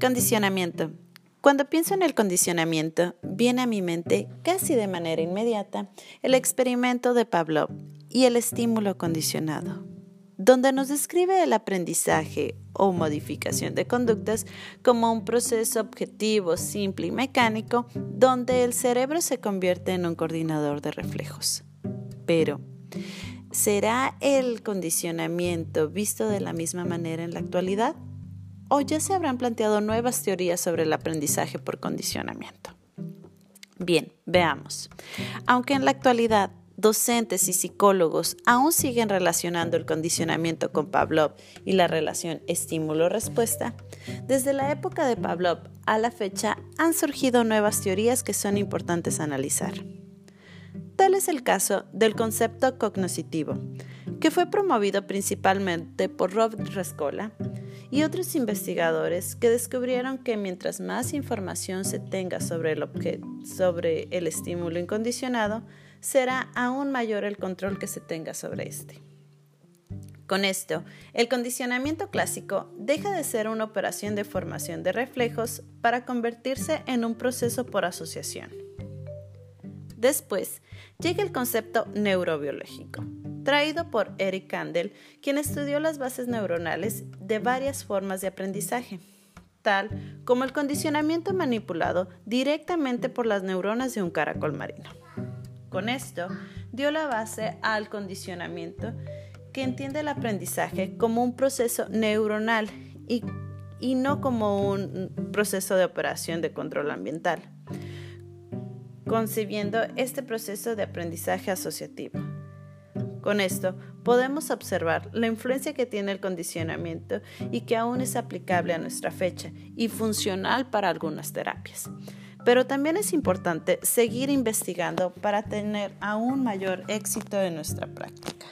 Condicionamiento. Cuando pienso en el condicionamiento, viene a mi mente casi de manera inmediata el experimento de Pavlov y el estímulo condicionado, donde nos describe el aprendizaje o modificación de conductas como un proceso objetivo, simple y mecánico, donde el cerebro se convierte en un coordinador de reflejos. Pero, ¿será el condicionamiento visto de la misma manera en la actualidad? O ya se habrán planteado nuevas teorías sobre el aprendizaje por condicionamiento. Bien, veamos. Aunque en la actualidad docentes y psicólogos aún siguen relacionando el condicionamiento con Pavlov y la relación estímulo-respuesta, desde la época de Pavlov a la fecha han surgido nuevas teorías que son importantes analizar. Tal es el caso del concepto cognoscitivo, que fue promovido principalmente por Rob Rescola y otros investigadores que descubrieron que mientras más información se tenga sobre el, sobre el estímulo incondicionado, será aún mayor el control que se tenga sobre este. Con esto, el condicionamiento clásico deja de ser una operación de formación de reflejos para convertirse en un proceso por asociación. Después, llega el concepto neurobiológico, traído por Eric Kandel, quien estudió las bases neuronales de varias formas de aprendizaje, tal como el condicionamiento manipulado directamente por las neuronas de un caracol marino. Con esto, dio la base al condicionamiento que entiende el aprendizaje como un proceso neuronal y, y no como un proceso de operación de control ambiental, concibiendo este proceso de aprendizaje asociativo. Con esto podemos observar la influencia que tiene el condicionamiento y que aún es aplicable a nuestra fecha y funcional para algunas terapias. Pero también es importante seguir investigando para tener aún mayor éxito en nuestra práctica.